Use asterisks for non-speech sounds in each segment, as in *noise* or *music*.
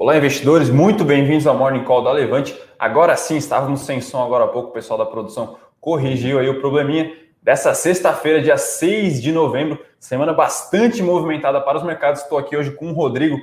Olá, investidores, muito bem-vindos ao Morning Call da Levante. Agora sim, estávamos sem som agora há pouco, o pessoal da produção corrigiu aí o probleminha. Dessa sexta-feira, dia 6 de novembro, semana bastante movimentada para os mercados. Estou aqui hoje com o Rodrigo.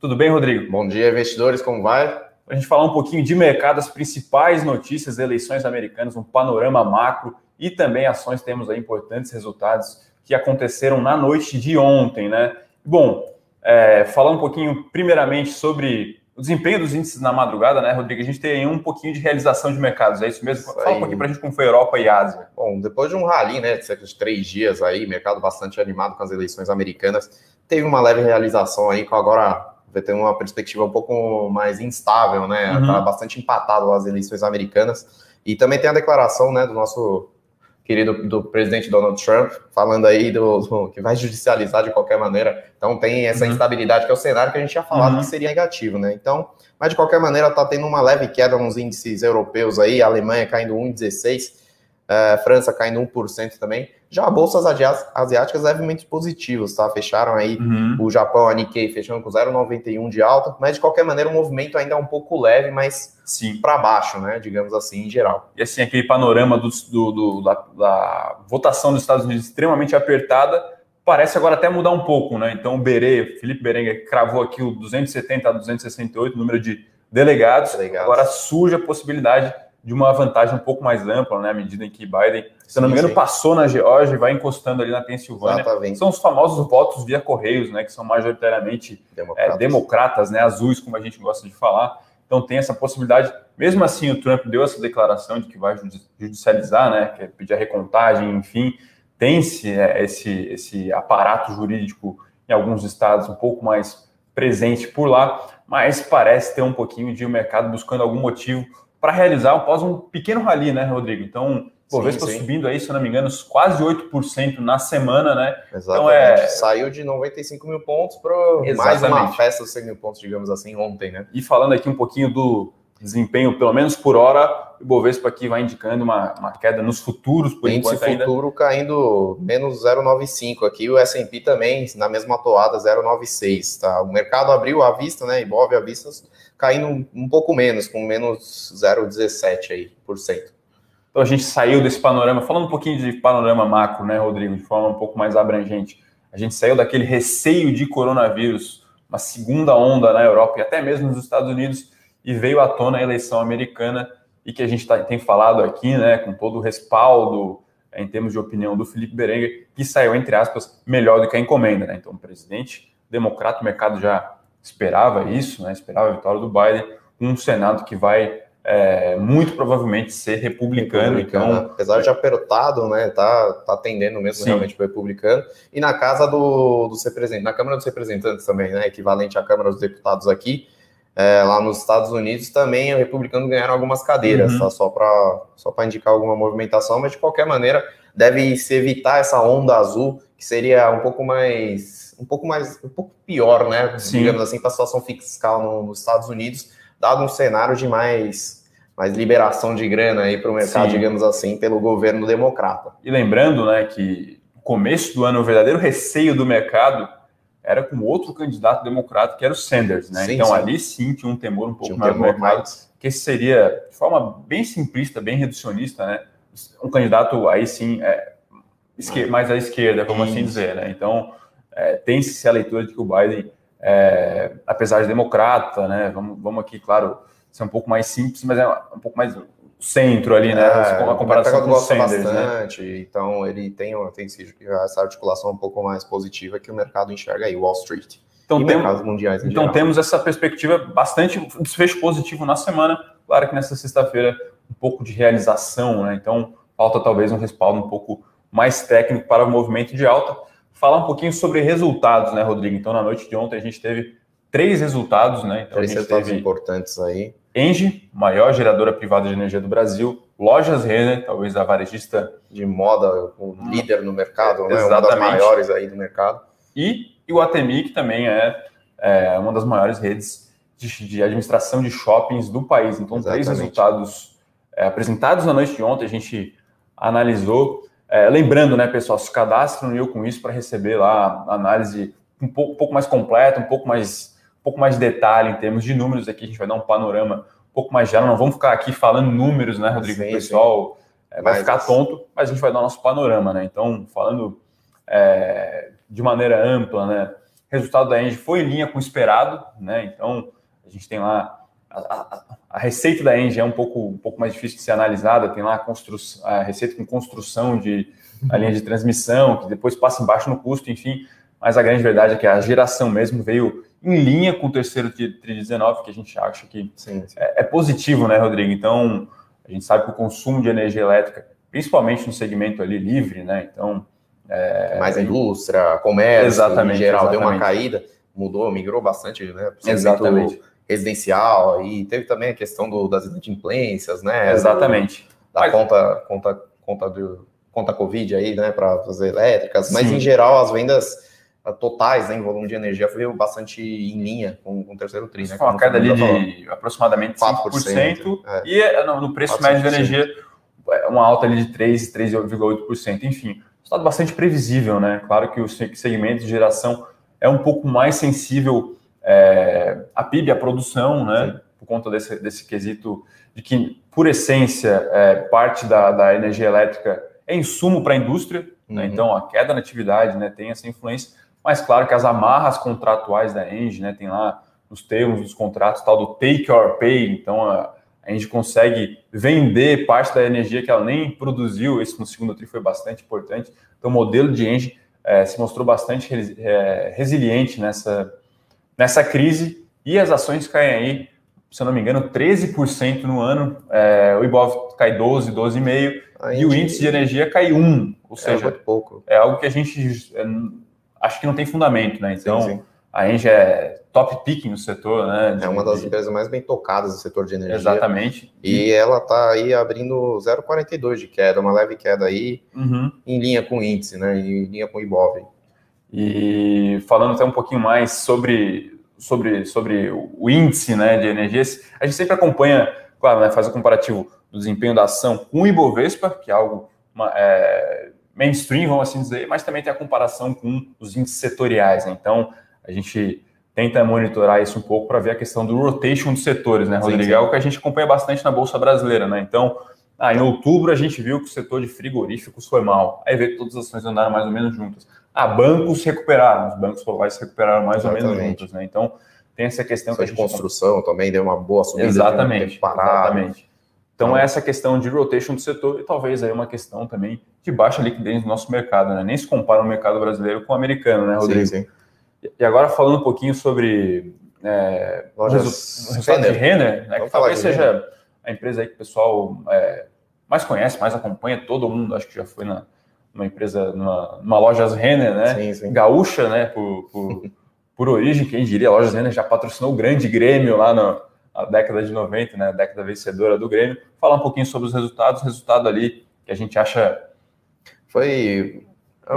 Tudo bem, Rodrigo? Bom dia, investidores, como vai? Para a gente falar um pouquinho de mercado, as principais notícias, eleições americanas, um panorama macro e também ações, temos aí importantes resultados que aconteceram na noite de ontem, né? Bom, é, falar um pouquinho, primeiramente, sobre o desempenho dos índices na madrugada, né, Rodrigo? A gente tem um pouquinho de realização de mercados, é isso mesmo? Isso Fala um pouquinho para a gente como foi Europa e Ásia. Bom, depois de um rally, né, de cerca de três dias aí, mercado bastante animado com as eleições americanas, teve uma leve realização aí, com agora vai ter uma perspectiva um pouco mais instável, né? Uhum. Tá bastante empatado as eleições americanas. E também tem a declaração, né, do nosso querido do presidente Donald Trump, falando aí do, do, que vai judicializar de qualquer maneira. Então tem essa uhum. instabilidade que é o cenário que a gente tinha falado uhum. que seria negativo, né? Então, mas de qualquer maneira está tendo uma leve queda nos índices europeus aí, a Alemanha caindo 1,16, uh, França caindo 1% também. Já bolsas asiáticas levemente positivos, tá? Fecharam aí uhum. o Japão, a Nikkei, fechando com 0,91 de alta, mas de qualquer maneira o movimento ainda é um pouco leve, mas sim para baixo, né? Digamos assim, em geral. E assim, aquele panorama do, do, do da, da, votação dos Estados Unidos extremamente apertada, parece agora até mudar um pouco, né? Então o Berê, Felipe Berenguer, cravou aqui o 270 a 268, número de delegados. delegados. Agora surge a possibilidade de uma vantagem um pouco mais ampla, né? À medida em que Biden, se não me engano, passou na Geórgia e vai encostando ali na Pensilvânia. Exatamente. São os famosos votos via Correios, né? Que são majoritariamente democratas. É, democratas, né? Azuis, como a gente gosta de falar. Então tem essa possibilidade. Mesmo assim, o Trump deu essa declaração de que vai judicializar, né? Que é pedir a recontagem, enfim. Tem-se é, esse, esse aparato jurídico em alguns estados um pouco mais presente por lá, mas parece ter um pouquinho de um mercado buscando algum motivo para realizar após um pequeno rally, né, Rodrigo? Então, o está subindo aí, se não me engano, quase 8% na semana, né? Exatamente. Então, é... Saiu de 95 mil pontos para mais uma festa de 100 mil pontos, digamos assim, ontem, né? E falando aqui um pouquinho do desempenho, pelo menos por hora, o Bovespa aqui vai indicando uma, uma queda nos futuros, por Índice enquanto ainda. futuro caindo menos 0,95 aqui, o S&P também na mesma toada, 0,96, tá? O mercado abriu à vista, né, Ibov à vista, caindo um pouco menos, com menos 0,17 aí, por cento. Então a gente saiu desse panorama, falando um pouquinho de panorama macro, né, Rodrigo, de forma um pouco mais abrangente. A gente saiu daquele receio de coronavírus, uma segunda onda na Europa e até mesmo nos Estados Unidos, e veio à tona a eleição americana e que a gente tá, tem falado aqui, né, com todo o respaldo em termos de opinião do Felipe Berenguer, que saiu, entre aspas, melhor do que a encomenda. Né? Então, o presidente democrata, o mercado já esperava isso, né? esperava a vitória do Biden, um Senado que vai é, muito provavelmente ser republicano. republicano então, apesar de apertado, né, tá, tá tendendo mesmo sim. realmente para republicano. E na casa do, dos representantes, na Câmara dos Representantes também, né, equivalente à Câmara dos Deputados aqui, é, lá nos Estados Unidos também o republicano ganharam algumas cadeiras, uhum. tá? Só para só indicar alguma movimentação, mas de qualquer maneira deve se evitar essa onda azul que seria um pouco mais um pouco mais, um pouco pior, né? Sim. Digamos assim, para a situação fiscal no, nos Estados Unidos, dado um cenário de mais, mais liberação de grana aí para o mercado, Sim. digamos assim, pelo governo democrata. E lembrando, né, que começo do ano o verdadeiro receio do mercado era com outro candidato democrata, que era o Sanders, né? Sim, então sim. ali sim tinha um temor um pouco um mais do mercado, mais. que seria, de forma bem simplista, bem reducionista, né? Um candidato aí sim é, mais à esquerda, como assim dizer, né? Então é, tem-se a leitura de que o Biden, é, apesar de democrata, né, vamos, vamos aqui, claro, ser um pouco mais simples, mas é um pouco mais centro ali, né? É, a comparação com o Sanders, né? bastante, né? Então ele tem, tem essa articulação um pouco mais positiva que o mercado enxerga aí, Wall Street. Então, tem, mundiais então geral. temos essa perspectiva bastante desfecho positivo na semana. Claro que nessa sexta-feira um pouco de realização, né? Então falta talvez um respaldo um pouco mais técnico para o movimento de alta falar um pouquinho sobre resultados, né, Rodrigo? Então, na noite de ontem, a gente teve três resultados, né? Então, três resultados importantes aí. Engie, maior geradora privada de energia do Brasil. Lojas Renner, talvez a varejista de moda, o líder no mercado, né? Uma das maiores aí do mercado. E, e o Atemi, que também é, é, uma das maiores redes de, de, administração de shoppings do país. Então, Exatamente. três resultados é, apresentados na noite de ontem, a gente analisou. É, lembrando, né, pessoal, se cadastre no Eu com isso para receber lá a análise um pouco, um pouco, mais completa, um pouco mais pouco mais de detalhe em termos de números aqui, a gente vai dar um panorama um pouco mais geral. Não vamos ficar aqui falando números, né, Rodrigo? Sim, o pessoal é, vai ficar tonto, mas a gente vai dar o nosso panorama, né? Então, falando é, de maneira ampla, né? O resultado da Engie foi em linha com o esperado, né? Então, a gente tem lá a, a, a, receita da Engie é um pouco, um pouco mais difícil de ser analisada, tem lá a, construção, a receita com construção de a linha de transmissão, que depois passa embaixo no custo, enfim, mas a grande verdade é que a geração mesmo veio em linha com o terceiro TRI 19, que a gente acha que sim, sim. É, é, positivo, né, Rodrigo? Então, a gente sabe que o consumo de energia elétrica, principalmente no segmento ali livre, né, então... É, Mais indústria, comércio, exatamente, em geral, exatamente. deu uma caída, mudou, migrou bastante, né? Exatamente. Residencial, e teve também a questão do, das inadimplências, né? Exatamente. Da, da mas... conta, conta, conta, do, conta Covid aí, né, para fazer elétricas, mas Sim. em geral as vendas totais né, em volume de energia veio bastante em linha com, com o terceiro tri. Né, uma queda ali de aproximadamente 4%, 5%, é. e é, no, no preço 400%. médio de energia é uma alta ali de 3, 3,8%. Enfim, estado bastante previsível, né? Claro que o segmento de geração é um pouco mais sensível é, à PIB, à produção, né? Sim. Por conta desse, desse quesito de que, por essência, é, parte da, da energia elétrica é insumo para a indústria, né? uhum. né? então a queda na atividade né, tem essa influência, mas claro que as amarras contratuais da Engie, né, tem lá nos termos dos contratos tal do take or pay, então a, a gente consegue vender parte da energia que ela nem produziu, isso no segundo tri foi bastante importante, então o modelo de Engie é, se mostrou bastante é, resiliente nessa, nessa crise e as ações caem aí, se eu não me engano, 13% no ano, é, o Ibov cai 12, 12,5%, e o índice de energia cai 1, ou é seja, pouco. é algo que a gente é, acho que não tem fundamento, né? Então, sim, sim. a Engie é top picking no setor, né? De, é uma das empresas mais bem tocadas no setor de energia. Exatamente. E, e ela está aí abrindo 0,42 de queda, uma leve queda aí, uhum. em linha com o índice, né? Em linha com o Ibov. E falando até um pouquinho mais sobre, sobre, sobre o índice né, de energias, a gente sempre acompanha, claro, né, faz o comparativo do desempenho da ação com o Ibovespa, que é algo uma, é, mainstream, vamos assim dizer, mas também tem a comparação com os índices setoriais. Né? Então, a gente tenta monitorar isso um pouco para ver a questão do rotation dos setores, né, Rodrigo? Sim, sim. É o que a gente acompanha bastante na Bolsa Brasileira, né? Então, ah, em outubro a gente viu que o setor de frigoríficos foi mal. Aí veio que todas as ações andaram mais ou menos juntas. Ah, bancos recuperaram, os bancos globais se recuperaram mais Exatamente. ou menos juntos, né? Então, tem essa questão que a gente... de construção também deu uma boa subida. Exatamente, exatamente. Então, é essa questão de rotation do setor e talvez aí uma questão também de baixa liquidez no nosso mercado, né? Nem se compara o mercado brasileiro com o americano, né, Rodrigo? Sim, sim. E agora falando um pouquinho sobre é, Lojas o resultado Renner. de Renner, né, que talvez seja Renner. a empresa aí que o pessoal é, mais conhece, mais acompanha, todo mundo acho que já foi na, numa empresa, numa, numa Lojas Renner, né? Sim, sim. Gaúcha, né? Por, por, *laughs* por origem, quem diria, a Lojas Renner já patrocinou o grande Grêmio lá no, a década de 90, né, a década vencedora do Grêmio, falar um pouquinho sobre os resultados, resultado ali que a gente acha foi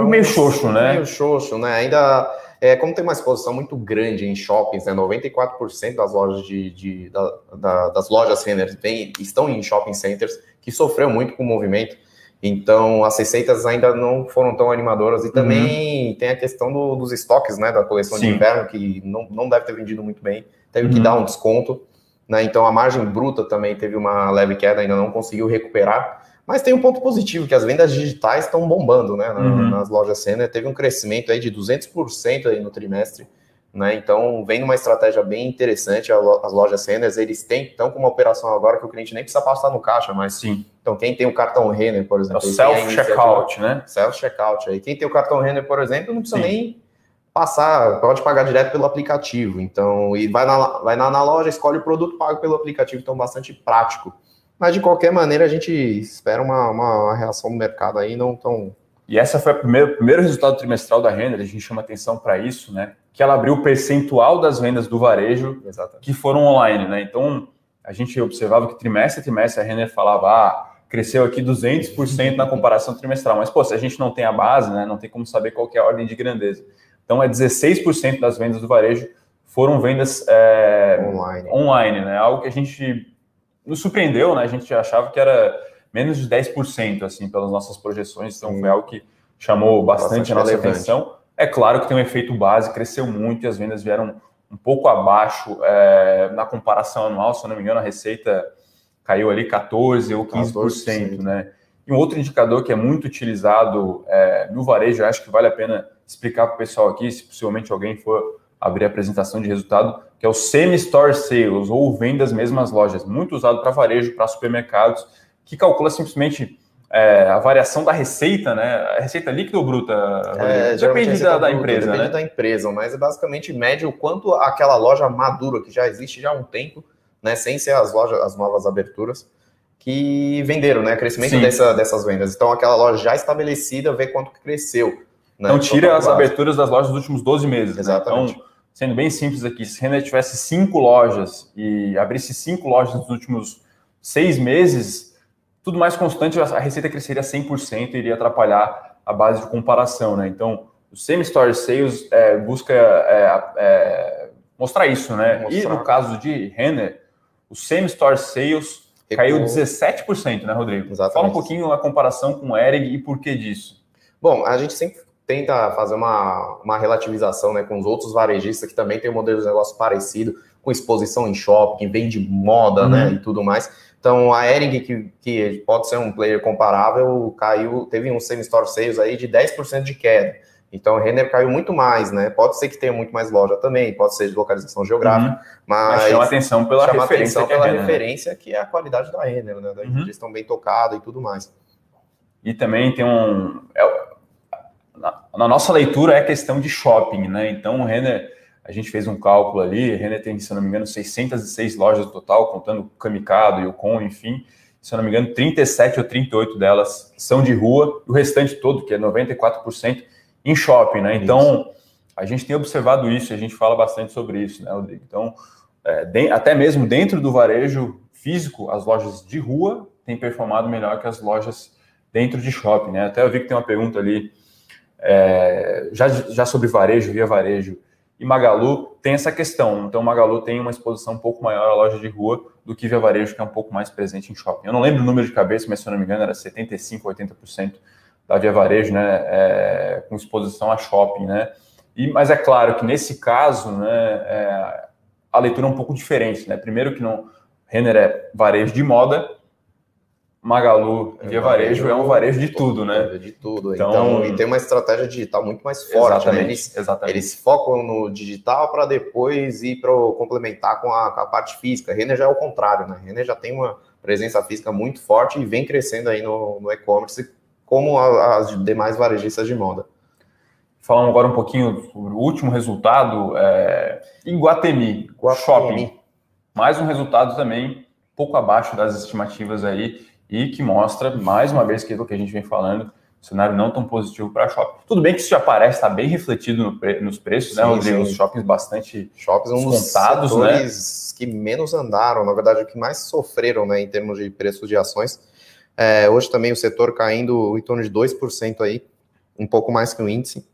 meio xoxo, né? Meio xoxo, né? Ainda é, como tem uma exposição muito grande em shoppings, né? 94% das lojas de, de da, da, das lojas Renner tem, estão em shopping centers, que sofreu muito com o movimento. Então, as receitas ainda não foram tão animadoras. E também uhum. tem a questão do, dos estoques, né? Da coleção Sim. de inverno, que não, não deve ter vendido muito bem. Teve uhum. que dar um desconto. Né? Então a margem bruta também teve uma leve queda, ainda não conseguiu recuperar. Mas tem um ponto positivo, que as vendas digitais estão bombando né? Uhum. nas lojas Senna. Teve um crescimento aí de 200% aí no trimestre. Né? Então, vem uma estratégia bem interessante. As lojas Senders, eles têm, estão com uma operação agora que o cliente nem precisa passar no caixa, mas sim. Então, quem tem o cartão Renner, por exemplo. É o self-checkout, né? Self-checkout. Aí, quem tem o cartão Renner, por exemplo, não precisa sim. nem passar, pode pagar direto pelo aplicativo. Então, e vai na, vai na, na loja, escolhe o produto, paga pelo aplicativo, então bastante prático. Mas de qualquer maneira, a gente espera uma, uma reação do mercado aí não tão. E essa foi o primeiro, primeiro resultado trimestral da renda, a gente chama atenção para isso, né? Que ela abriu o percentual das vendas do varejo Exatamente. que foram online, né? Então, a gente observava que trimestre a trimestre a Renner falava, ah, cresceu aqui 200% na comparação trimestral. Mas, pô, se a gente não tem a base, né, não tem como saber qual é a ordem de grandeza. Então, é 16% das vendas do varejo foram vendas é, online. online, né? Algo que a gente nos surpreendeu, né? A gente achava que era menos de 10%, assim, pelas nossas projeções. Então, Sim. foi algo que chamou bastante, bastante a nossa atenção. É claro que tem um efeito base, cresceu muito e as vendas vieram um pouco abaixo é, na comparação anual, se eu não me engano, a receita caiu ali 14% ou 15%, 14%. né? E um outro indicador que é muito utilizado é, no varejo, acho que vale a pena explicar para o pessoal aqui, se possivelmente alguém for abrir a apresentação de resultado, que é o Semi-Store Sales, ou vendas mesmas lojas, muito usado para varejo, para supermercados, que calcula simplesmente é, a variação da receita, né? A receita líquida ou bruta? É, depende da, da, empresa, depende né? da empresa, mas é basicamente mede o quanto aquela loja madura, que já existe já há um tempo, né? Sem ser as lojas, as novas aberturas, que venderam, né? Crescimento dessa, dessas vendas. Então, aquela loja já estabelecida vê quanto que cresceu. Né? Então, tira as aberturas das lojas dos últimos 12 meses. Exatamente. Né? Então, sendo bem simples aqui, se Renner tivesse cinco lojas e abrisse cinco lojas nos últimos seis meses, tudo mais constante, a receita cresceria 100% e iria atrapalhar a base de comparação, né? Então, o Same-Store Sales é, busca é, é, mostrar isso, né? Mostrar. E no caso de Renner, o Same-Store Sales Caiu 17%, né, Rodrigo? Exatamente. Fala um pouquinho a comparação com o Ering e por que disso. Bom, a gente sempre tenta fazer uma, uma relativização né, com os outros varejistas que também tem um modelo de negócio parecido, com exposição em shopping, vende moda né, uhum. né, e tudo mais. Então, a Ering, que, que pode ser um player comparável, caiu, teve um semi-store sales aí de 10% de queda. Então, o Renner caiu muito mais, né? Pode ser que tenha muito mais loja também, pode ser de localização geográfica, uhum. mas, mas chama atenção pela chama referência, atenção pela é referência que é a qualidade da Renner, né? Da uhum. gestão bem tocada e tudo mais. E também tem um é, na, na, nossa leitura é questão de shopping, né? Então, o Renner, a gente fez um cálculo ali, o Renner tem, se não me engano, 606 lojas no total, contando o Kamikado e o Com, enfim. Se eu não me engano, 37 ou 38 delas são de rua, e o restante todo, que é 94%, em shopping, né? Então, a gente tem observado isso, a gente fala bastante sobre isso, né, Rodrigo? Então, é, de, até mesmo dentro do varejo físico, as lojas de rua têm performado melhor que as lojas dentro de shopping, né? Até eu vi que tem uma pergunta ali é, já, já sobre varejo, via varejo. E Magalu tem essa questão. Então, Magalu tem uma exposição um pouco maior à loja de rua do que Via Varejo, que é um pouco mais presente em shopping. Eu não lembro o número de cabeça, mas se eu não me engano, era 75%, 80% da Via Varejo, né, é, com exposição a shopping, né? E, mas é claro que nesse caso, né, é, a leitura é um pouco diferente, né? Primeiro que não, Renner é varejo de moda, Magalu é Via Varejo, é um varejo de tudo, né? De tudo. Então, então e tem uma estratégia digital muito mais forte, né? exatamente, né? Eles, exatamente. eles focam no digital para depois ir para complementar com a, com a, parte física. Renner já é o contrário, né? Renner já tem uma presença física muito forte e vem crescendo aí no, no e-commerce como as demais varejistas de moda. Falando agora um pouquinho sobre o último resultado, é, em Guatemi, Guatemi, Shopping. Mais um resultado também pouco abaixo das estimativas aí e que mostra, mais uma vez, aquilo que a gente vem falando, cenário não tão positivo para shopping. Tudo bem que isso já parece estar bem refletido no pre nos preços, né, sim, né, Rodrigo? Os shoppings bastante shoppings um descontados, dos setores né? que menos andaram, na verdade, o que mais sofreram né, em termos de preços de ações é, hoje também o setor caindo em torno de 2% aí, um pouco mais que o índice.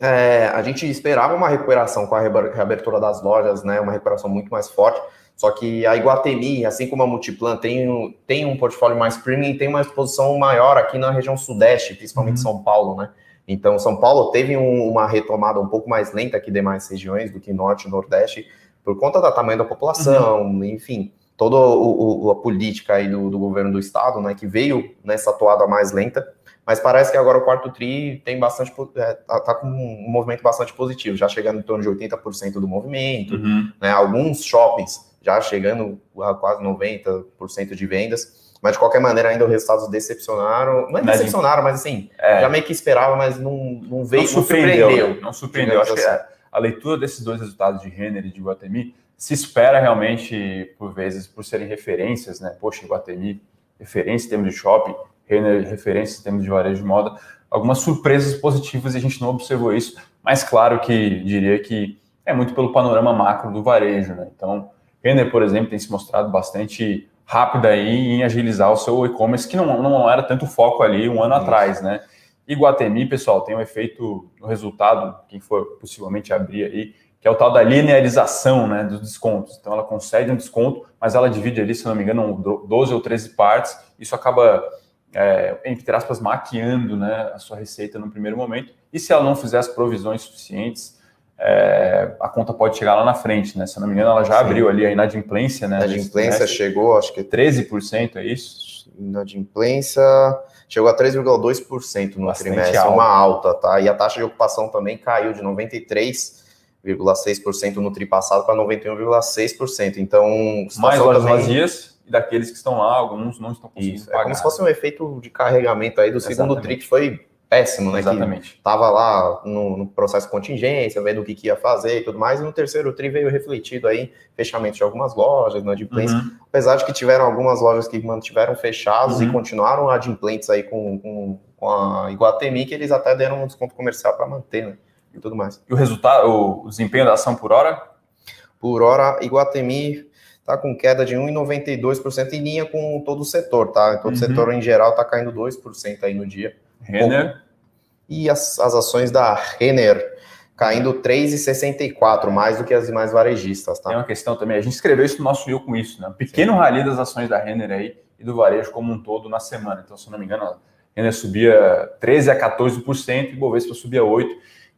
É, a gente esperava uma recuperação com a reabertura das lojas, né, uma recuperação muito mais forte, só que a Iguatemi, assim como a Multiplan, tem, tem um portfólio mais premium e tem uma exposição maior aqui na região sudeste, principalmente uhum. São Paulo, né? Então, São Paulo teve um, uma retomada um pouco mais lenta que demais regiões do que Norte e Nordeste, por conta do tamanho da população, uhum. enfim toda o, o, a política aí do, do, governo do estado, né, que veio nessa toada mais lenta, mas parece que agora o quarto tri tem bastante, é, tá, tá, com um movimento bastante positivo, já chegando em torno de 80% do movimento, uhum. né, alguns shoppings já chegando a quase 90% de vendas, mas de qualquer maneira ainda os resultados decepcionaram, não é decepcionaram, mas assim, é. já meio que esperava, mas não, não veio, não surpreendeu, não surpreendeu. Não surpreendeu. Acho assim. que a, a leitura desses dois resultados de Renner e de Guatemi se espera realmente, por vezes, por serem referências, né? Poxa, Guatemi, referência em termos de shopping, Renner, referência em termos de varejo de moda, algumas surpresas positivas e a gente não observou isso, mas claro que diria que é muito pelo panorama macro do varejo, né? Então, Renner, por exemplo, tem se mostrado bastante rápida aí em agilizar o seu e-commerce, que não, não era tanto foco ali um ano isso. atrás, né? E Guatemi, pessoal, tem um efeito no resultado, quem for possivelmente abrir aí, que é o tal da linearização né, dos descontos. Então, ela concede um desconto, mas ela divide ali, se não me engano, 12 ou 13 partes. Isso acaba, é, entre aspas, maquiando né, a sua receita no primeiro momento. E se ela não fizer as provisões suficientes, é, a conta pode chegar lá na frente, né? Se não me engano, ela já Sim. abriu ali a inadimplência, né? A inadimplência chegou, acho que 13%, é isso? Inadimplência chegou a 3,2% no Bastante trimestre, alta. uma alta, tá? E a taxa de ocupação também caiu de 93,6% no tri passado para 91,6%. Então, mais lojas também... vazias e daqueles que estão lá, alguns não estão conseguindo Isso, pagar. É como se fosse um efeito de carregamento aí do Exatamente. segundo tri que foi péssimo, né? Exatamente. Tava lá no, no, processo de contingência, vendo o que, que, ia fazer e tudo mais, e no terceiro tri veio refletido aí fechamento de algumas lojas, né, adimplentes, uhum. apesar de que tiveram algumas lojas que mantiveram fechados uhum. e continuaram adimplentes aí com, com, com a Iguatemi, que eles até deram um desconto comercial para manter, né, e tudo mais. E o resultado, o desempenho da ação por hora? Por hora, Iguatemi está com queda de 1,92% em linha com todo o setor, tá? Todo uhum. o setor em geral está caindo 2% aí no dia. Renner? E as, as ações da Renner caindo 3,64, mais do que as demais varejistas, tá? Tem uma questão também, a gente escreveu isso no nosso Eu com isso, né? Pequeno Sim. rally das ações da Renner aí e do varejo como um todo na semana. Então, se não me engano, a Renner subia 13 a 14% e Bovespa subia 8%.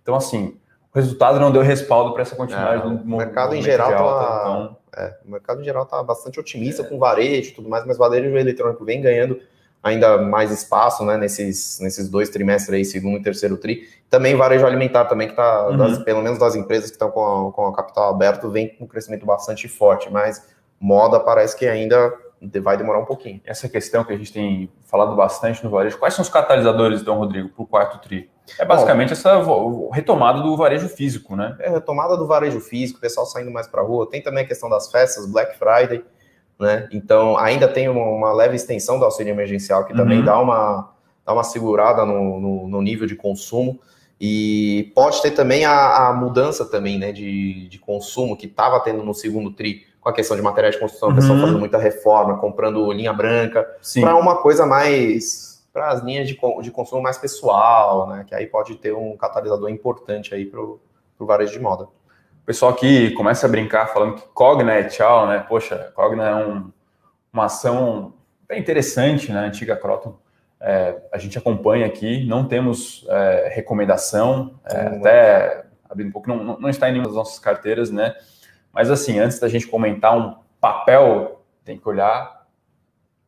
Então, assim, o resultado não deu respaldo para essa continuidade é, do O mercado em geral tá, então... é, o mercado em geral está bastante otimista é. com varejo e tudo mais, mas varejo eletrônico vem ganhando ainda mais espaço, né, nesses, nesses dois trimestres aí, segundo e terceiro tri. Também varejo alimentar também, que está, uhum. pelo menos das empresas que estão com, com a capital aberto, vem com um crescimento bastante forte, mas moda parece que ainda vai demorar um pouquinho. Essa questão que a gente tem falado bastante no varejo, quais são os catalisadores, então, Rodrigo, para o quarto tri? É basicamente Bom, essa retomada do varejo físico, né? É, retomada do varejo físico, o pessoal saindo mais para a rua. Tem também a questão das festas, Black Friday, né? Então, ainda tem uma, uma, leve extensão do auxílio emergencial, que uhum. também dá uma, dá uma segurada no, no, no, nível de consumo. E pode ter também a, a mudança também né, de, de consumo que estava tendo no segundo TRI, com a questão de material de construção, uhum. o pessoal fazendo muita reforma, comprando linha branca, para uma coisa mais para as linhas de, de consumo mais pessoal, né? Que aí pode ter um catalisador importante aí para o varejo de moda. O pessoal aqui começa a brincar falando que Cogna é tchau, né? Poxa, Cogna é um, uma ação bem interessante, né? Antiga Croton. É, a gente acompanha aqui, não temos é, recomendação, é, até abrindo um pouco, não, não está em nenhuma das nossas carteiras, né? Mas assim, antes da gente comentar um papel, tem que olhar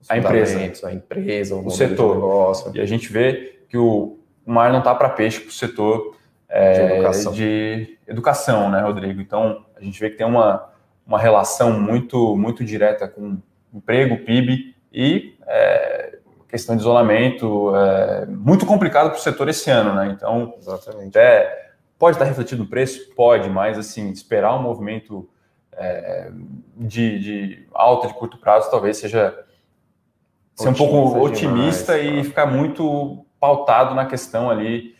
a empresa, a empresa, o, o setor. Negócio. E a gente vê que o, o mar não está para peixe para o setor é, de, educação. de educação, né, Rodrigo? Então, a gente vê que tem uma, uma relação muito, muito direta com emprego, PIB e é, questão de isolamento, é, muito complicado para o setor esse ano, né? Então, Exatamente. Até, pode estar refletido no preço? Pode, mas assim, esperar um movimento é, de, de alta de curto prazo talvez seja ser um pouco otimista demais, e tá? ficar muito pautado na questão ali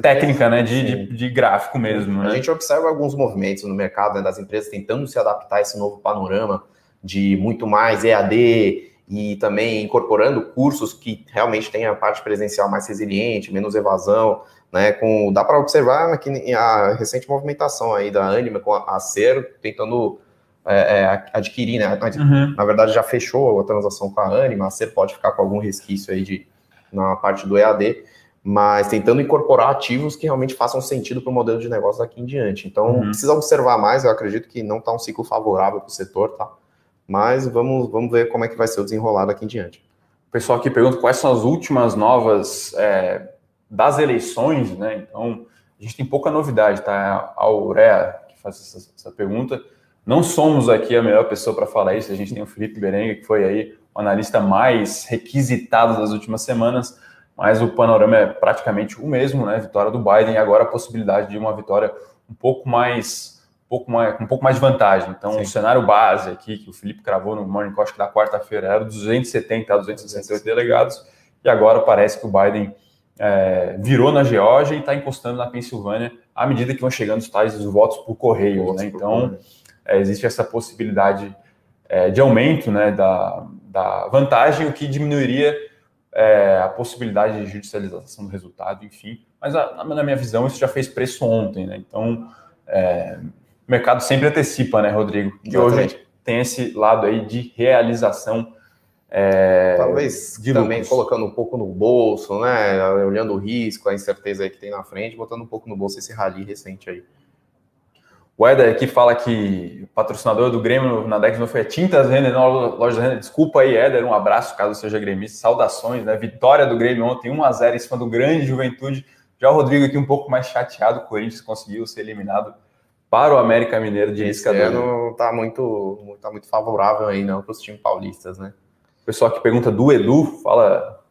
técnica, né, de, de, de, gráfico mesmo. Né? A gente observa alguns movimentos no mercado né, das empresas tentando se adaptar a esse novo panorama de muito mais EAD e também incorporando cursos que realmente têm a parte presencial mais resiliente, menos evasão, né? Com dá para observar aqui a recente movimentação aí da Anima com a Ser tentando é, é, adquirir, né? Uhum. Na verdade já fechou a transação com a Anima, a Ser pode ficar com algum resquício aí de na parte do EAD mas tentando incorporar ativos que realmente façam sentido para o modelo de negócio daqui em diante. Então, uhum. precisa observar mais, eu acredito que não está um ciclo favorável para o setor, tá? Mas vamos, vamos ver como é que vai ser o desenrolar daqui em diante. O pessoal aqui pergunta quais são as últimas novas é, das eleições, né? Então, a gente tem pouca novidade, tá? A Aurea, que faz essa, essa pergunta, não somos aqui a melhor pessoa para falar isso, a gente tem o Felipe Berenga, que foi aí o analista mais requisitado das últimas semanas, mas o panorama é praticamente o mesmo, né? Vitória do Biden e agora a possibilidade de uma vitória um pouco mais, um pouco mais, um pouco mais de vantagem. Então, Sim. o cenário base aqui que o Felipe cravou no Morning Call da quarta-feira era 270 a 268 delegados e agora parece que o Biden é, virou na Geórgia e está encostando na Pensilvânia à medida que vão chegando os tais os votos por correio. Né? Então, é, existe essa possibilidade é, de aumento né, da, da vantagem, o que diminuiria é, a possibilidade de judicialização do resultado, enfim. Mas a, na minha visão, isso já fez preço ontem, né? Então, é, o mercado sempre antecipa, né, Rodrigo? Que hoje tem esse lado aí de realização. É, Talvez também lucros. colocando um pouco no bolso, né? Olhando o risco, a incerteza que tem na frente, botando um pouco no bolso esse rally recente aí. O Eder aqui fala que o patrocinador do Grêmio na década foi a Tintas Renner, não loja Renner. Desculpa aí, Éder, um abraço caso seja gremista. Saudações, né? Vitória do Grêmio ontem, 1x0 em cima do grande Juventude. Já o Rodrigo aqui um pouco mais chateado, o Corinthians conseguiu ser eliminado para o América Mineiro de Esse ano tá muito, tá muito favorável aí, não, para os times paulistas, né? O pessoal que pergunta do Edu, fala,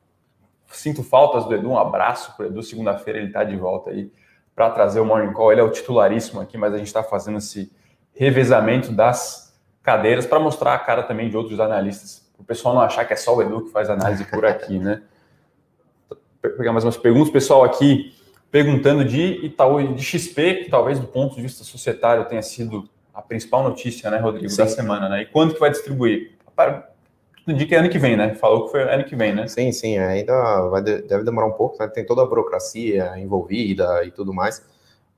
sinto faltas do Edu, um abraço para o Edu, segunda-feira ele está de volta aí para trazer o Morning Call. Ele é o titularíssimo aqui, mas a gente está fazendo esse revezamento das cadeiras para mostrar a cara também de outros analistas. O pessoal não achar que é só o Edu que faz análise por aqui, né? Vou pegar mais umas perguntas. Pessoal aqui perguntando de Itaú e de XP, que talvez do ponto de vista societário tenha sido a principal notícia, né, Rodrigo, sim, da semana, né? E quando que vai distribuir? Indica que é ano que vem, né? Falou que foi ano que vem, né? Sim, sim, ainda vai, deve demorar um pouco, né? Tem toda a burocracia envolvida e tudo mais.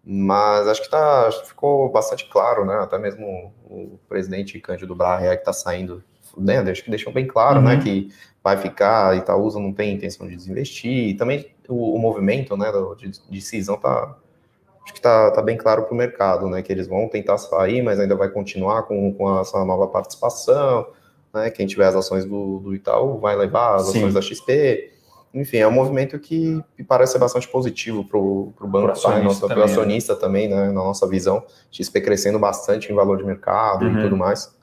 Mas acho que tá, acho que ficou bastante claro, né? Até mesmo o presidente Cândido Braga que está saindo, né? Acho que deixou bem claro, né? uhum. né? Que vai ficar, Itaúsa não tem intenção de desinvestir. E também o, o movimento, né? De, de cisão tá, acho que tá, tá bem claro para o mercado, né? Que eles vão tentar sair, mas ainda vai continuar com, com essa nova participação né? Quem tiver as ações do, do Itaú vai levar as Sim. ações da XP. Enfim, é um movimento que parece ser bastante positivo para o banco, para acionista, também, acionista né? também, né? Na nossa visão, XP crescendo bastante em valor de mercado uhum. e tudo mais.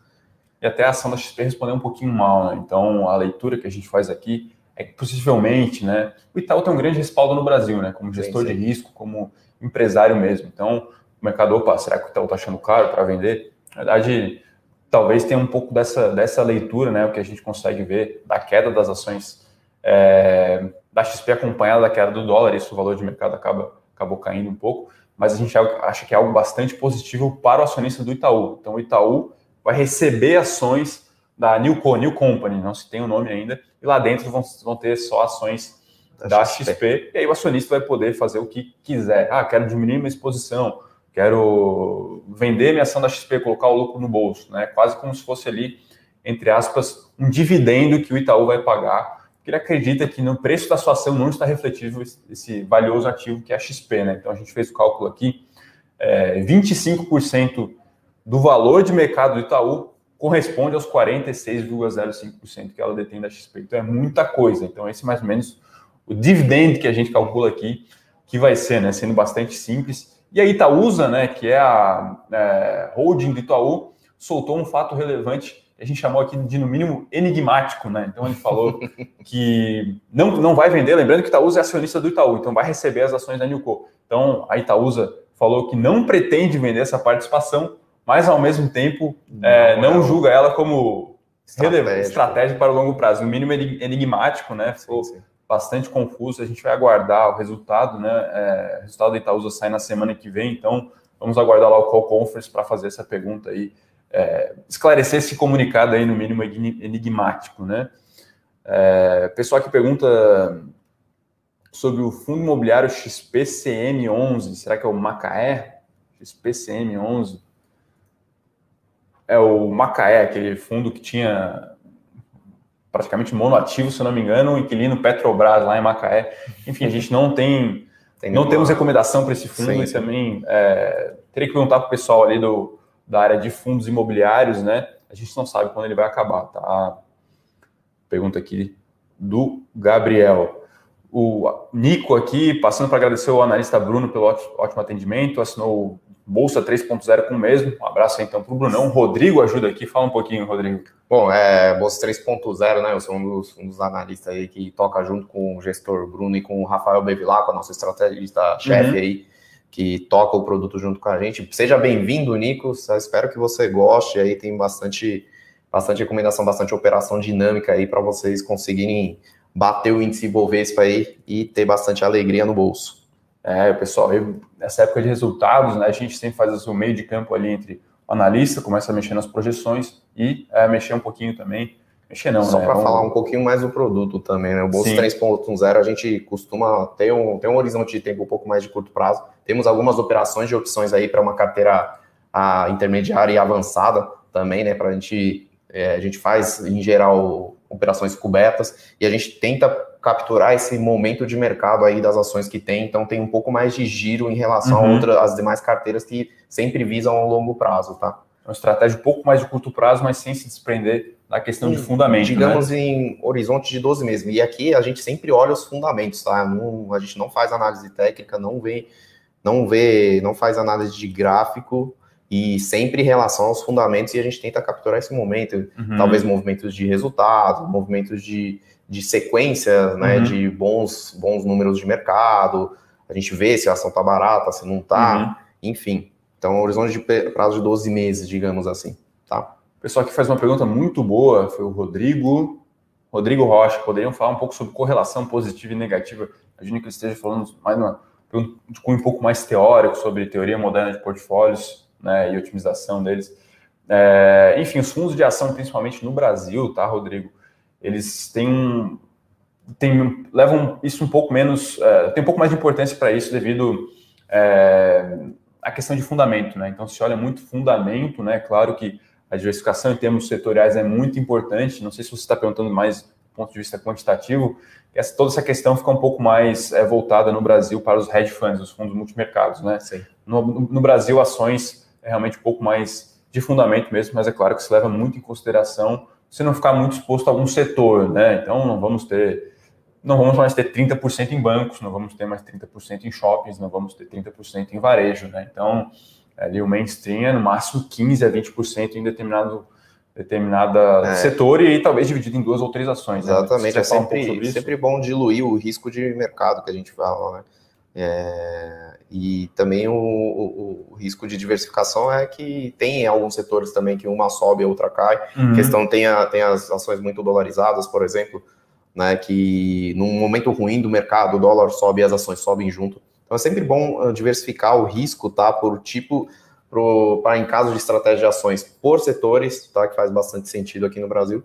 E até a ação da XP respondeu um pouquinho mal, né? Então, a leitura que a gente faz aqui é que possivelmente, né? O Itaú tem um grande respaldo no Brasil, né? Como gestor sim, sim. de risco, como empresário mesmo. Então, o mercado, opa, será que o Itaú está achando caro para vender? Na verdade, talvez tenha um pouco dessa, dessa leitura, né, o que a gente consegue ver da queda das ações é, da XP acompanhada da queda do dólar, isso o valor de mercado acaba, acabou caindo um pouco, mas a gente acha que é algo bastante positivo para o acionista do Itaú. Então o Itaú vai receber ações da Newco, New Company, não se tem o nome ainda, e lá dentro vão, vão ter só ações da, da XP. XP, e aí o acionista vai poder fazer o que quiser. Ah, quero diminuir minha exposição, quero vender minha ação da XP, colocar o lucro no bolso, né? Quase como se fosse ali, entre aspas, um dividendo que o Itaú vai pagar, porque ele acredita que no preço da sua ação não está refletido esse valioso ativo que é a XP, né? Então a gente fez o cálculo aqui, é, 25% do valor de mercado do Itaú corresponde aos 46,05% que ela detém da XP. Então é muita coisa. Então esse é mais ou menos o dividendo que a gente calcula aqui, que vai ser, né? Sendo bastante simples e a Itaúsa, né, que é a é, holding do Itaú, soltou um fato relevante que a gente chamou aqui de, no mínimo, enigmático. Né? Então, ele falou *laughs* que não, não vai vender, lembrando que Itaúsa é acionista do Itaú, então vai receber as ações da Newco. Então, a Itaúsa falou que não pretende vender essa participação, mas, ao mesmo tempo, não, é, não julga ela como estratégia para o longo prazo. No mínimo, enigmático, né? Sim, sim bastante confuso. A gente vai aguardar o resultado, né? É, o resultado da Itaúsa sai na semana que vem, então vamos aguardar lá o call conference para fazer essa pergunta aí, é, esclarecer esse comunicado aí, no mínimo enigmático, né? É, pessoal que pergunta sobre o fundo imobiliário XPCM11, será que é o Macaé? XPCM11? É o Macaé, aquele fundo que tinha praticamente monoativo, se não me engano, um inquilino Petrobras lá em Macaé. Enfim, a gente não tem, tem não temos recomendação para esse fundo sim, e sim. também é, teria que perguntar para o pessoal ali do, da área de fundos imobiliários, né? A gente não sabe quando ele vai acabar, tá? Pergunta aqui do Gabriel. O Nico aqui, passando para agradecer o analista Bruno pelo ótimo atendimento, assinou Bolsa 3.0 com o mesmo. Um abraço então para o Brunão. Rodrigo ajuda aqui. Fala um pouquinho, Rodrigo. Bom, é, Bolsa 3.0, né? Eu sou um dos, um dos, analistas aí que toca junto com o gestor Bruno e com o Rafael Bevilacqua, nosso estrategista-chefe uhum. aí, que toca o produto junto com a gente. Seja bem-vindo, Nico. Espero que você goste. Aí tem bastante, bastante recomendação, bastante operação dinâmica aí para vocês conseguirem bater o índice Bovespa aí e ter bastante alegria no bolso. É, pessoal, eu, nessa época de resultados, né, a gente sempre faz o meio de campo ali entre o analista, começa a mexer nas projeções e é, mexer um pouquinho também. Mexer não, Só né? para Vamos... falar um pouquinho mais do produto também, né? O Bolsa 3.0 a gente costuma ter um, ter um horizonte de tempo um pouco mais de curto prazo. Temos algumas operações de opções aí para uma carteira a, intermediária e avançada também, né? Para a gente, é, a gente faz em geral operações cobertas e a gente tenta capturar esse momento de mercado aí das ações que tem, então tem um pouco mais de giro em relação uhum. a outras, as demais carteiras que sempre visam a longo prazo, tá? É uma estratégia um pouco mais de curto prazo, mas sem se desprender da questão de fundamento. Digamos né? em horizonte de 12 meses. E aqui a gente sempre olha os fundamentos, tá? Não, a gente não faz análise técnica, não vê, não vê, não faz análise de gráfico e sempre em relação aos fundamentos e a gente tenta capturar esse momento, uhum. talvez movimentos de resultado, movimentos de, de sequência, né, uhum. de bons, bons números de mercado, a gente vê se a ação tá barata, se não tá, uhum. enfim. Então, horizonte de prazo de 12 meses, digamos assim, tá? O pessoal que faz uma pergunta muito boa foi o Rodrigo, Rodrigo Rocha, poderiam falar um pouco sobre correlação positiva e negativa? Imagino que ele esteja falando mais uma, um pouco mais teórico sobre teoria moderna de portfólios, né, e otimização deles. É, enfim, os fundos de ação, principalmente no Brasil, tá, Rodrigo? Eles têm um, levam isso um pouco menos, é, tem um pouco mais de importância para isso devido é, à questão de fundamento, né? Então se olha muito fundamento, né? Claro que a diversificação em termos setoriais é muito importante. Não sei se você está perguntando mais do ponto de vista quantitativo, essa, toda essa questão fica um pouco mais é, voltada no Brasil para os hedge funds, os fundos multimercados, né? No, no Brasil, ações é realmente um pouco mais de fundamento mesmo, mas é claro que se leva muito em consideração você não ficar muito exposto a algum setor, né? Então não vamos ter não vamos mais ter 30% em bancos, não vamos ter mais 30% em shoppings, não vamos ter 30% em varejo, né? Então, ali o mainstream é no máximo 15 a 20% em determinado determinada é. setor e talvez dividido em duas ou três ações. Né? Exatamente, né? é sempre, um sempre bom diluir o risco de mercado que a gente fala, né? É, e também o, o, o, risco de diversificação é que tem alguns setores também que uma sobe e a outra cai. Uhum. Questão tem, a, tem as ações muito dolarizadas, por exemplo, né, que num momento ruim do mercado, o dólar sobe e as ações sobem junto. Então é sempre bom ah, diversificar o risco, tá, por tipo, para em caso de estratégia de ações por setores, tá, que faz bastante sentido aqui no Brasil.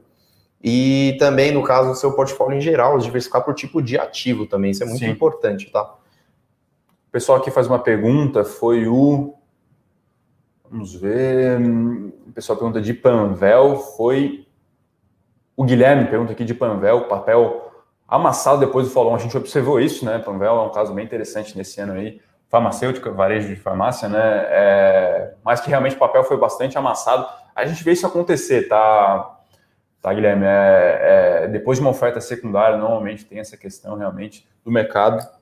E também, no caso do seu portfólio em geral, diversificar por tipo de ativo também, isso é muito Sim. importante, tá? O pessoal aqui faz uma pergunta, foi o. Vamos ver. O pessoal pergunta de Panvel, foi. O Guilherme pergunta aqui de Panvel, papel amassado depois do follow A gente observou isso, né? Panvel é um caso bem interessante nesse ano aí. Farmacêutica, varejo de farmácia, né? É... Mas que realmente o papel foi bastante amassado. A gente vê isso acontecer, tá? Tá, Guilherme? É, é, depois de uma oferta secundária, normalmente tem essa questão realmente do mercado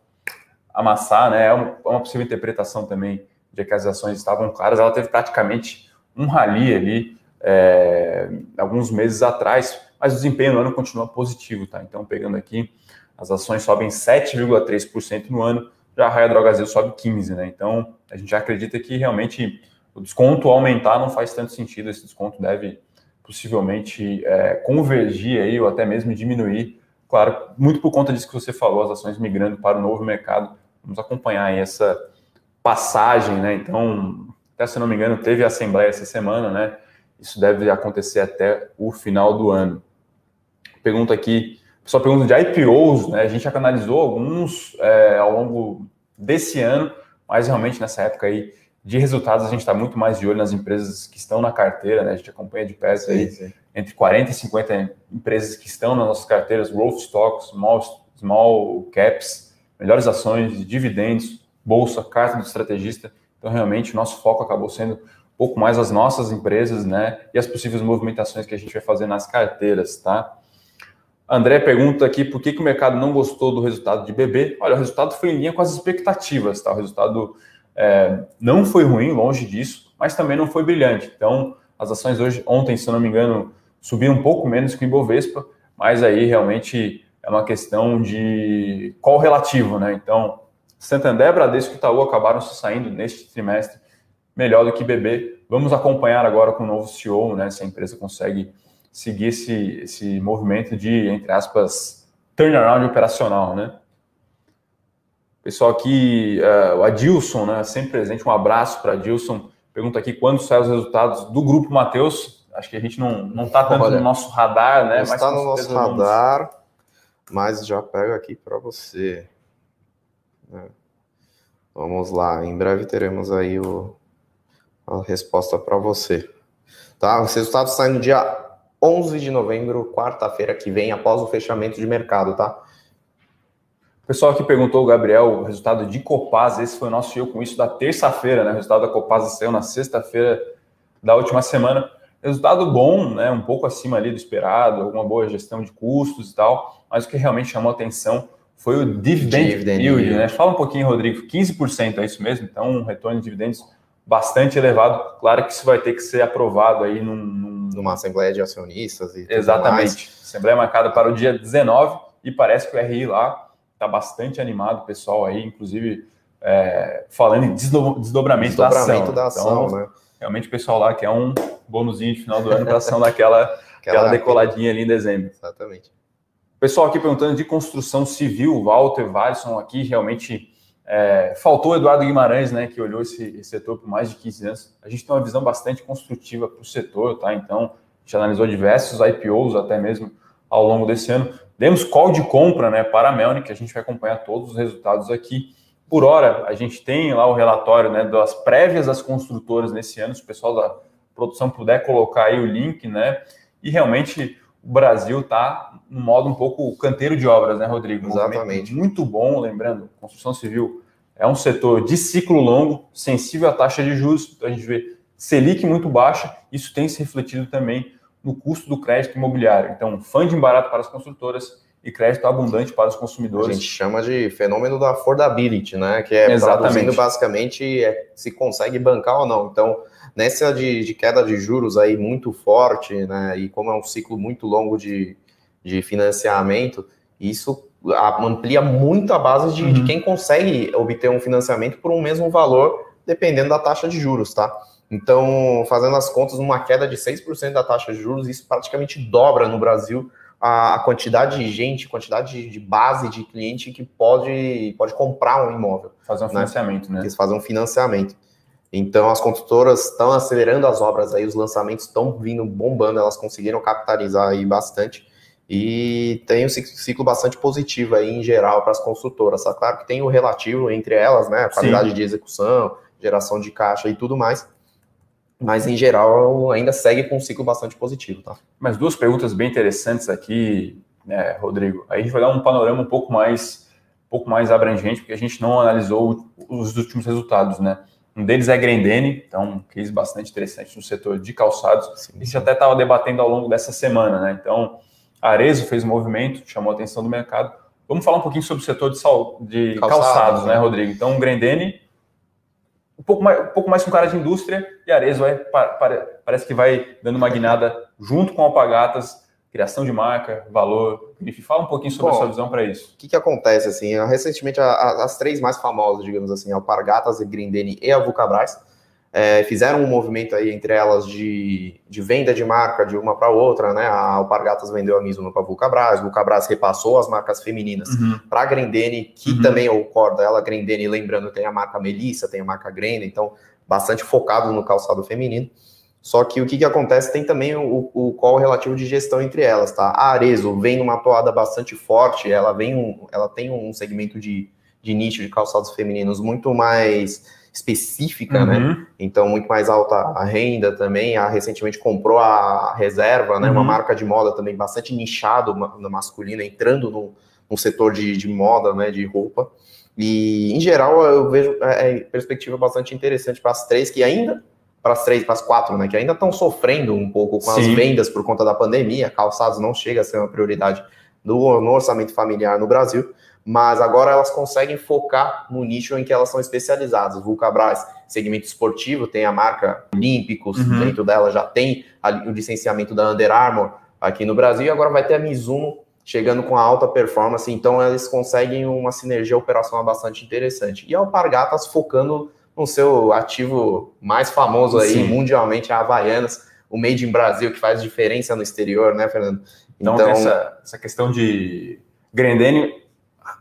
amassar, né? É uma, é uma possível interpretação também de que as ações estavam claras. Ela teve praticamente um rally ali é, alguns meses atrás, mas o desempenho no ano continua positivo, tá? Então, pegando aqui, as ações sobem 7,3% no ano, já a Raia Drogazil sobe 15%, né? Então, a gente já acredita que realmente o desconto aumentar não faz tanto sentido, esse desconto deve possivelmente é, convergir aí ou até mesmo diminuir Claro, muito por conta disso que você falou, as ações migrando para o novo mercado. Vamos acompanhar essa passagem, né? Então, até se não me engano, teve a assembleia essa semana, né? Isso deve acontecer até o final do ano. Pergunta aqui, só pergunta de IPOs, né? A gente já canalizou alguns é, ao longo desse ano, mas realmente nessa época aí de resultados, a gente está muito mais de olho nas empresas que estão na carteira, né? A gente acompanha de perto aí sim. entre 40 e 50 empresas que estão nas nossas carteiras, growth stocks, small, small caps, melhores ações, dividendos, bolsa, carta do estrategista. Então, realmente, o nosso foco acabou sendo um pouco mais as nossas empresas, né? E as possíveis movimentações que a gente vai fazer nas carteiras, tá? André pergunta aqui por que, que o mercado não gostou do resultado de BB. Olha, o resultado foi em linha com as expectativas, tá? O resultado é, não foi ruim, longe disso, mas também não foi brilhante. Então, as ações hoje, ontem, se eu não me engano, subiram um pouco menos que o Ibovespa, mas aí realmente é uma questão de qual relativo, né? Então, Santander, Bradesco e Itaú acabaram se saindo neste trimestre melhor do que BB. Vamos acompanhar agora com o novo CEO, né? Se a empresa consegue seguir esse, esse movimento de, entre aspas, turnaround operacional, né? Pessoal aqui, uh, o Adilson, né, sempre presente, um abraço para Adilson. Pergunta aqui quando saem os resultados do Grupo Mateus. Acho que a gente não não está tanto Olha, no nosso radar, né? Está no nosso radar, vamos... mas já pego aqui para você. É. Vamos lá, em breve teremos aí o, a resposta para você. Tá? Os resultados saem no dia 11 de novembro, quarta-feira que vem, após o fechamento de mercado, tá? pessoal aqui perguntou, Gabriel, o resultado de Copaz, esse foi o nosso eu com isso da terça-feira, né? O resultado da Copaz saiu na sexta-feira da última semana. Resultado bom, né? Um pouco acima ali do esperado, alguma boa gestão de custos e tal, mas o que realmente chamou atenção foi o dividend, dividend yield, yield, né? Fala um pouquinho, Rodrigo, 15% é isso mesmo? Então, um retorno de dividendos bastante elevado. Claro que isso vai ter que ser aprovado aí num, num... numa assembleia de acionistas e Exatamente. Assembleia marcada para o dia 19 e parece que o RI lá está bastante animado, pessoal aí, inclusive é, falando em desdobramento, desdobramento da ação. Da ação então, né? Realmente o pessoal lá quer um bônusinho de final do ano para ação daquela *laughs* aquela decoladinha ali em dezembro. Exatamente. Pessoal aqui perguntando de construção civil, Walter Varsson aqui, realmente é, faltou o Eduardo Guimarães, né, que olhou esse, esse, setor por mais de 15 anos. A gente tem uma visão bastante construtiva para o setor, tá? Então, a gente analisou diversos IPOs até mesmo ao longo desse ano. Demos call de compra né, para a Melnick, a gente vai acompanhar todos os resultados aqui. Por hora, a gente tem lá o relatório né, das prévias das construtoras nesse ano, se o pessoal da produção puder colocar aí o link, né? E realmente o Brasil está no modo um pouco canteiro de obras, né, Rodrigo? Exatamente. Muito bom, lembrando, construção civil é um setor de ciclo longo, sensível à taxa de juros, então a gente vê Selic muito baixa, isso tem se refletido também no custo do crédito imobiliário. Então, funding barato para as construtoras e crédito abundante para os consumidores. A gente chama de fenômeno da affordability, né? Que é Exatamente. traduzindo basicamente é, se consegue bancar ou não. Então, nessa de, de, queda de juros aí muito forte, né? E como é um ciclo muito longo de, de financiamento, isso amplia muito a base de, uhum. de quem consegue obter um financiamento por um mesmo valor, dependendo da taxa de juros, tá? Então, fazendo as contas, uma queda de 6% da taxa de juros, isso praticamente dobra no Brasil a, quantidade de gente, quantidade de, base de cliente que pode, pode comprar um imóvel. Fazer um né? financiamento, né? Eles fazem um financiamento. Então, as construtoras estão acelerando as obras aí, os lançamentos estão vindo bombando, elas conseguiram capitalizar aí bastante. E tem um ciclo bastante positivo aí em geral para as construtoras. Tá claro que tem o relativo entre elas, né? A qualidade Sim. de execução, geração de caixa e tudo mais mas em geral ainda segue com um ciclo bastante positivo, tá? Mas duas perguntas bem interessantes aqui, né, Rodrigo. Aí a gente vai dar um panorama um pouco mais, um pouco mais abrangente, porque a gente não analisou os últimos resultados, né? Um deles é Grendene, então um case bastante interessante no setor de calçados. Sim. A gente até estava debatendo ao longo dessa semana, né? Então, Arezo fez um movimento, chamou a atenção do mercado. Vamos falar um pouquinho sobre o setor de, sal, de calçados, calçados né, Rodrigo? Então, Grendene pouco mais, um pouco mais com cara de indústria e Arezzo é, parece que vai dando uma guinada junto com Alpagatas, criação de marca, valor. Enfim, fala um pouquinho sobre Bom, a sua visão para isso. O que, que acontece, assim, recentemente a, a, as três mais famosas, digamos assim, Alpargatas, Grindene e a Vulcabras, é, fizeram um movimento aí entre elas de, de venda de marca de uma para outra, né? A Alpargatas vendeu a Mizuno para a Vulcabras, Vulcabras repassou as marcas femininas uhum. para a Grendene, que uhum. também é o core dela. Grendene, lembrando, tem a marca Melissa, tem a marca Grenda, então bastante focado no calçado feminino. Só que o que, que acontece tem também o, o call relativo de gestão entre elas, tá? A Arezo vem numa toada bastante forte, ela vem um, ela tem um segmento de, de nicho de calçados femininos muito mais específica, né? uhum. né? Então, muito mais alta a renda também. A recentemente comprou a reserva, né? Uhum. Uma marca de moda também bastante nichado na masculina, entrando no, no setor de, de, moda, né? De roupa. E, em geral, eu vejo é, é perspectiva bastante interessante para as três que ainda para as três, para as quatro, né? Que ainda estão sofrendo um pouco com Sim. as vendas por conta da pandemia. Calçados não chega a ser uma prioridade do, no orçamento familiar no Brasil mas agora elas conseguem focar no nicho em que elas são especializadas. Vulcabras, segmento esportivo, tem a marca Olímpicos, uhum. dentro dela já tem o licenciamento da Under Armour aqui no Brasil, e agora vai ter a Mizuno chegando com a alta performance, então eles conseguem uma sinergia operacional bastante interessante. E a Alpargatas focando no seu ativo mais famoso aí Sim. mundialmente, a Havaianas, o Made in Brasil, que faz diferença no exterior, né, Fernando? Então, então essa, essa questão de Grendene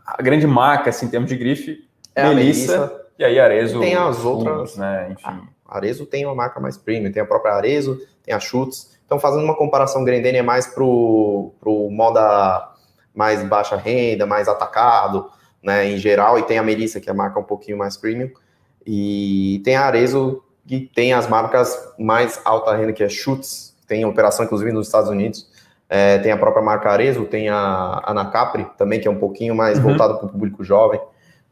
a grande marca, assim, em termos de grife, é Melissa, Melissa, e aí Arezo. Tem as outras, né? Enfim. A ah, Arezo tem uma marca mais premium, tem a própria Arezo, tem a Schutz. Então, fazendo uma comparação, Grendene é mais pro, pro moda mais baixa renda, mais atacado, né, em geral, e tem a Melissa, que é a marca um pouquinho mais premium, e tem a Arezo, que tem as marcas mais alta renda, que é Schutz, tem operação, inclusive, nos Estados Unidos, É, tem a própria marca Arezo, tem a Anacapri também, que é um pouquinho mais uhum. voltado para o público jovem,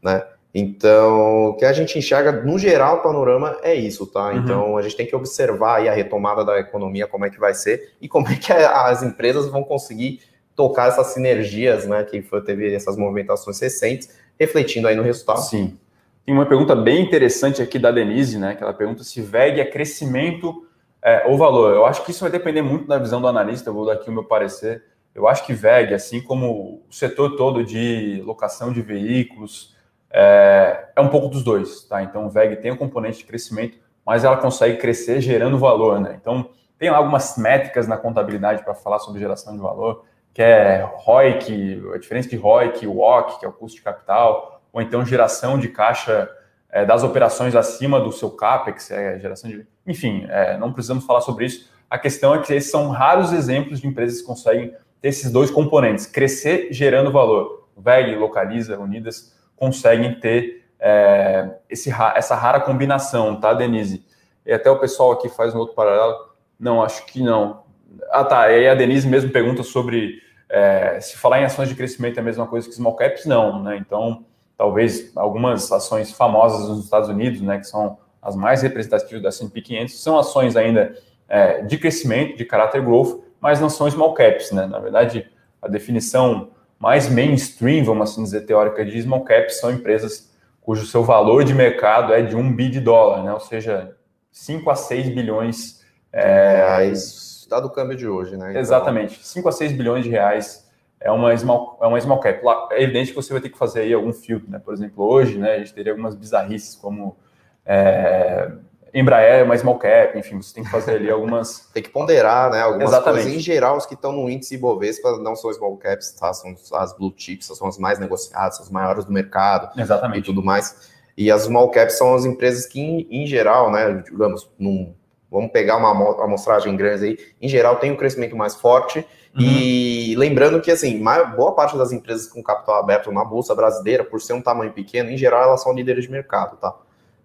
né? Então, o que a gente enxerga, no geral, o panorama é isso, tá? Uhum. Então, a gente tem que observar aí a retomada da economia, como é que vai ser e como é que as empresas vão conseguir tocar essas sinergias, né? Que foi, teve essas movimentações recentes, refletindo aí no resultado. Sim. Tem uma pergunta bem interessante aqui da Denise, né? Que ela pergunta se VEG é crescimento é, ou valor. Eu acho que isso vai depender muito da visão do analista, eu vou dar aqui o meu parecer. Eu acho que VEG, assim como o setor todo de locação de veículos, é, é um pouco dos dois, tá? Então, o VEG tem um componente de crescimento, mas ela consegue crescer gerando valor, né? Então, tem algumas métricas na contabilidade para falar sobre geração de valor, que é ROIC, a diferença de ROIC, o WOC, que é o custo de capital, ou então geração de caixa é, das operações acima do seu CAPEX, é, geração de... Enfim, é, não precisamos falar sobre isso. A questão é que esses são raros exemplos de empresas que conseguem ter esses dois componentes, crescer gerando valor. VEG, Localiza, Unidas, conseguem ter é, esse, essa rara combinação, tá, Denise? E até o pessoal aqui faz um outro paralelo. Não, acho que não. Ah, tá. E aí a Denise mesmo pergunta sobre é, se falar em ações de crescimento é a mesma coisa que small caps, não, né? Então, talvez algumas ações famosas nos Estados Unidos, né, que são as mais representativas da S&P 500, são ações ainda é, de crescimento, de caráter growth, mas não são small caps, né? Na verdade, a definição mais mainstream, vamos assim dizer, teórica de small caps são empresas cujo seu valor de mercado é de um bi de dólar, né? ou seja, 5 a 6 bilhões é, reais, dado o câmbio de hoje, né? Então... Exatamente, 5 a 6 bilhões de reais é uma small, é uma small cap. É evidente que você vai ter que fazer aí algum filtro, né? Por exemplo, hoje, né, a gente teria algumas bizarrices como é, Embraer, uma small cap, enfim, você tem que fazer ali algumas. *laughs* tem que ponderar, né? Algumas Exatamente. coisas. Em geral, os que estão no índice Ibovespa não são small caps, tá? São as blue chips, são as mais negociadas, são as maiores do mercado. Exatamente. E tudo mais. E as small caps são as empresas que, em, em geral, né? Digamos, num, vamos pegar uma amostragem grande aí, em geral tem um crescimento mais forte. Uhum. E lembrando que, assim, boa parte das empresas com capital aberto na Bolsa Brasileira, por ser um tamanho pequeno, em geral, elas são líderes de mercado, tá?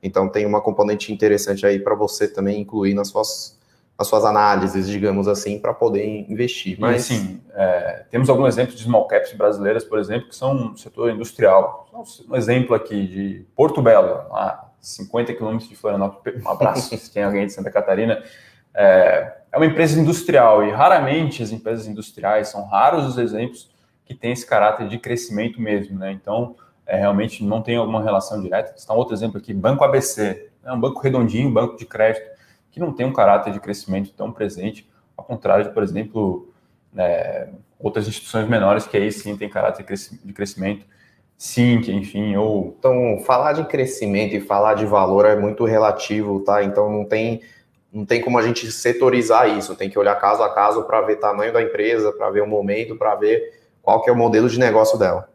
Então tem uma componente interessante aí para você também incluir nas suas, nas suas análises, digamos assim, para poder investir. Mas sim, é, temos alguns exemplos de small caps brasileiras, por exemplo, que são no setor industrial. Um exemplo aqui de Porto Belo, a 50 quilômetros de Florianópolis. Um abraço *laughs* se tem alguém de Santa Catarina. É, é uma empresa industrial e raramente as empresas industriais são raros os exemplos que têm esse caráter de crescimento mesmo, né? Então, é, realmente não tem alguma relação direta. Está um outro exemplo aqui, Banco ABC, é um banco redondinho, banco de crédito, que não tem um caráter de crescimento tão presente, ao contrário de, por exemplo, é, outras instituições menores que aí sim tem caráter de crescimento, sim, que enfim, ou... Então, falar de crescimento e falar de valor é muito relativo, tá? Então, não tem, não tem como a gente setorizar isso, tem que olhar caso a caso para ver tamanho da empresa, para ver o momento, para ver qual que é o modelo de negócio dela.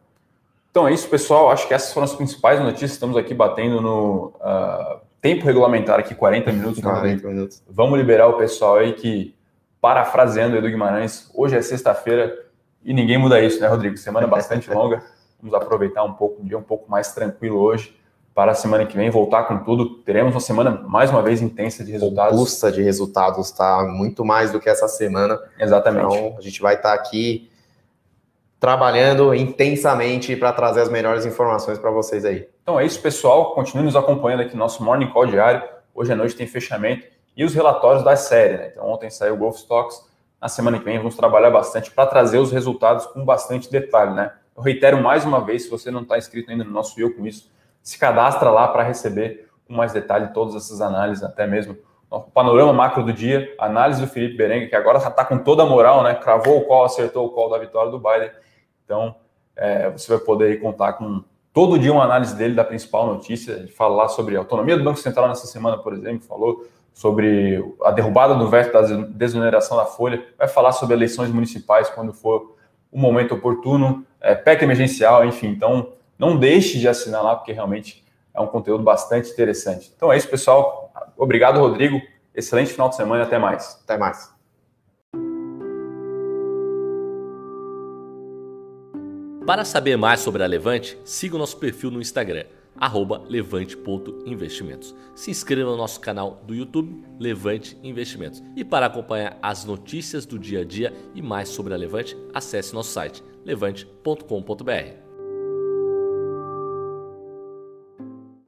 Então é isso, pessoal. Acho que essas foram as principais notícias. Estamos aqui batendo no uh, tempo regulamentar aqui, 40 minutos. 40 minutos. Vamos liberar o pessoal aí que, parafraseando Edu Guimarães, hoje é sexta-feira e ninguém muda isso, né, Rodrigo? Semana bastante *laughs* longa. Vamos aproveitar um pouco, um dia um pouco mais tranquilo hoje para a semana que vem voltar com tudo. Teremos uma semana mais uma vez intensa de resultados. Robusta de resultados, tá? Muito mais do que essa semana. Exatamente. Então, a gente vai estar aqui trabalhando intensamente para trazer as melhores informações para vocês aí. Então é isso, pessoal. Continue nos acompanhando aqui no nosso Morning Call diário. Hoje à noite tem fechamento e os relatórios da série. Né? Então ontem saiu o Golf Stocks. Na semana que vem vamos trabalhar bastante para trazer os resultados com bastante detalhe. Né? Eu reitero mais uma vez, se você não está inscrito ainda no nosso Eu Com Isso, se cadastra lá para receber com mais detalhe todas essas análises, até mesmo o panorama macro do dia, análise do Felipe Berengue, que agora está com toda a moral, né? Cravou o call, acertou o call da vitória do Biden então, é, você vai poder contar com todo dia uma análise dele da principal notícia. Ele fala lá sobre a autonomia do Banco Central nessa semana, por exemplo, falou sobre a derrubada do veto da desoneração da folha, vai falar sobre eleições municipais quando for o momento oportuno, é, PEC emergencial, enfim. Então, não deixe de assinar lá, porque realmente é um conteúdo bastante interessante. Então é isso, pessoal. Obrigado, Rodrigo. Excelente final de semana e até mais. Até mais. Para saber mais sobre a Levante, siga o nosso perfil no Instagram, levante.investimentos. Se inscreva no nosso canal do YouTube Levante Investimentos. E para acompanhar as notícias do dia a dia e mais sobre a Levante, acesse nosso site levante.com.br.